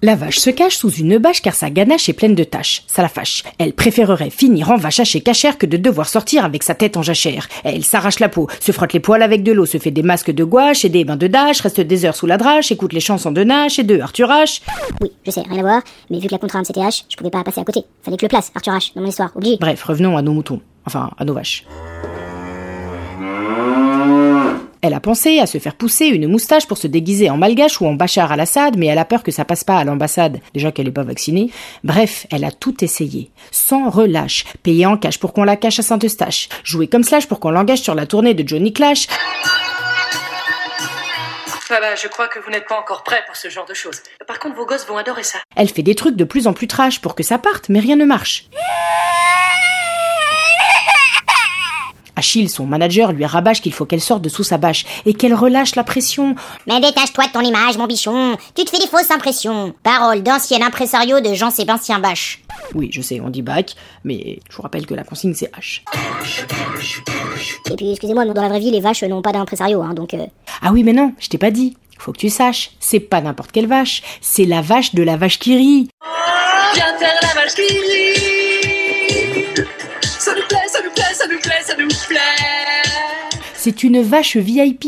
La vache se cache sous une bâche car sa ganache est pleine de taches. Ça la fâche. Elle préférerait finir en vache hachée cachère que de devoir sortir avec sa tête en jachère. Elle s'arrache la peau, se frotte les poils avec de l'eau, se fait des masques de gouache et des bains de dash, reste des heures sous la drache, écoute les chansons de Nash et de Arthur H. Oui, je sais, rien à voir, mais vu que la contrainte c'était H, je pouvais pas passer à côté. Fallait que je le place, Arthur H, dans mon histoire, obligé. Bref, revenons à nos moutons. Enfin, à nos vaches. Elle a pensé à se faire pousser une moustache pour se déguiser en malgache ou en Bachar al-Assad, mais elle a peur que ça passe pas à l'ambassade, déjà qu'elle est pas vaccinée. Bref, elle a tout essayé. Sans relâche. Payer en cash pour qu'on la cache à Saint-Eustache. Jouer comme Slash pour qu'on l'engage sur la tournée de Johnny Clash. Papa, je crois que vous n'êtes pas encore prêt pour ce genre de choses. Par contre, vos gosses vont adorer ça. Elle fait des trucs de plus en plus trash pour que ça parte, mais rien ne marche. Achille, son manager, lui rabâche qu'il faut qu'elle sorte de sous sa bâche et qu'elle relâche la pression. Mais détache-toi de ton image, mon bichon. Tu te fais des fausses impressions. Parole d'ancien impresario de Jean-Sébastien Bach. Oui, je sais, on dit bac, mais je vous rappelle que la consigne c'est H. Et puis, excusez-moi, dans la vraie vie, les vaches n'ont pas d'impresario, hein, donc... euh, Ah oui, mais non, je t'ai pas dit. Faut que tu saches, c'est pas n'importe quelle vache, c'est la vache de la vache qui rit. Viens faire la vache qui rit. Ça. C'est une vache VIP.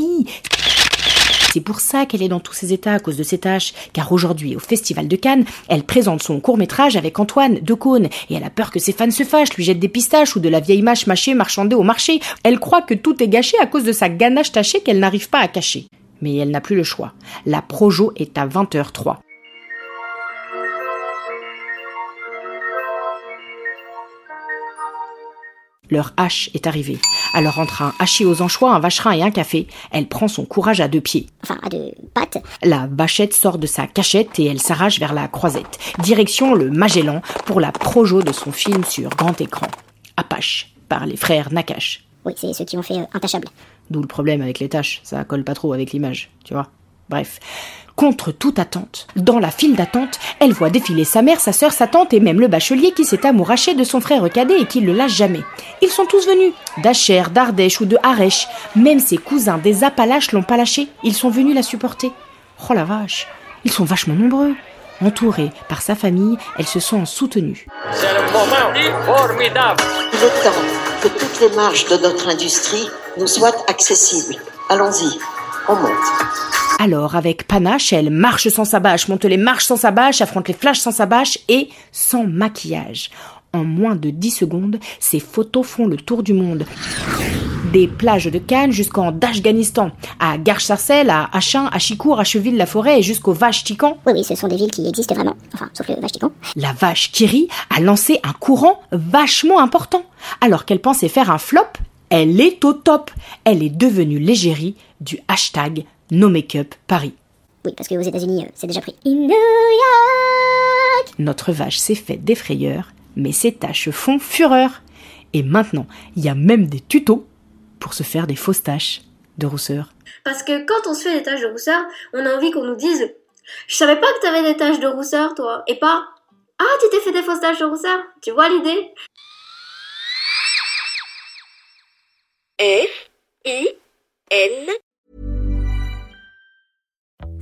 C'est pour ça qu'elle est dans tous ses états à cause de ses tâches. Car aujourd'hui, au Festival de Cannes, elle présente son court-métrage avec Antoine de Caunes. Et elle a peur que ses fans se fâchent, lui jettent des pistaches ou de la vieille mâche mâchée marchandée au marché. Elle croit que tout est gâché à cause de sa ganache tachée qu'elle n'arrive pas à cacher. Mais elle n'a plus le choix. La projo est à 20h03. Leur hache est arrivée. Alors entre un hachis aux anchois, un vacherin et un café, elle prend son courage à deux pieds. Enfin, à deux pattes. La vachette sort de sa cachette et elle s'arrache vers la croisette. Direction le Magellan pour la projo de son film sur grand écran. Apache, par les frères Nakash. Oui, c'est ceux qui ont fait euh, Intachable. D'où le problème avec les tâches, ça colle pas trop avec l'image, tu vois. Bref. Contre toute attente, dans la file d'attente, elle voit défiler sa mère, sa sœur, sa tante et même le bachelier qui s'est amouraché de son frère cadet et qui le lâche jamais. Ils sont tous venus, d'Acher, d'Ardèche ou de Harèche. Même ses cousins des Appalaches l'ont pas lâché, ils sont venus la supporter. Oh la vache, ils sont vachement nombreux. Entourée par sa famille, elle se sent soutenue. C'est le moment formidable. Il est temps que toutes les marges de notre industrie nous soient accessibles. Allons-y, on monte. Alors, avec panache, elle marche sans sa bâche, monte les marches sans sa bâche, affronte les flashs sans sa bâche et sans maquillage. En moins de 10 secondes, ses photos font le tour du monde. Des plages de Cannes jusqu'en Afghanistan, à Garches-Sarcelles, à Achin, à Chicourt, à Cheville-la-Forêt et jusqu'au Vache-Tican. Oui, oui, ce sont des villes qui existent vraiment. Enfin, sauf le Vache-Ticon. La vache Kiri a lancé un courant vachement important. Alors qu'elle pensait faire un flop, elle est au top. Elle est devenue l'égérie du hashtag No Makeup Paris. Oui, parce qu'aux États-Unis, euh, c'est déjà pris. In New York Notre vache s'est fait des frayeurs, mais ses taches font fureur. Et maintenant, il y a même des tutos pour se faire des fausses taches de rousseur. Parce que quand on se fait des taches de rousseur, on a envie qu'on nous dise Je savais pas que t'avais des taches de rousseur, toi. Et pas Ah, tu t'es fait des fausses taches de rousseur. Tu vois l'idée? F I N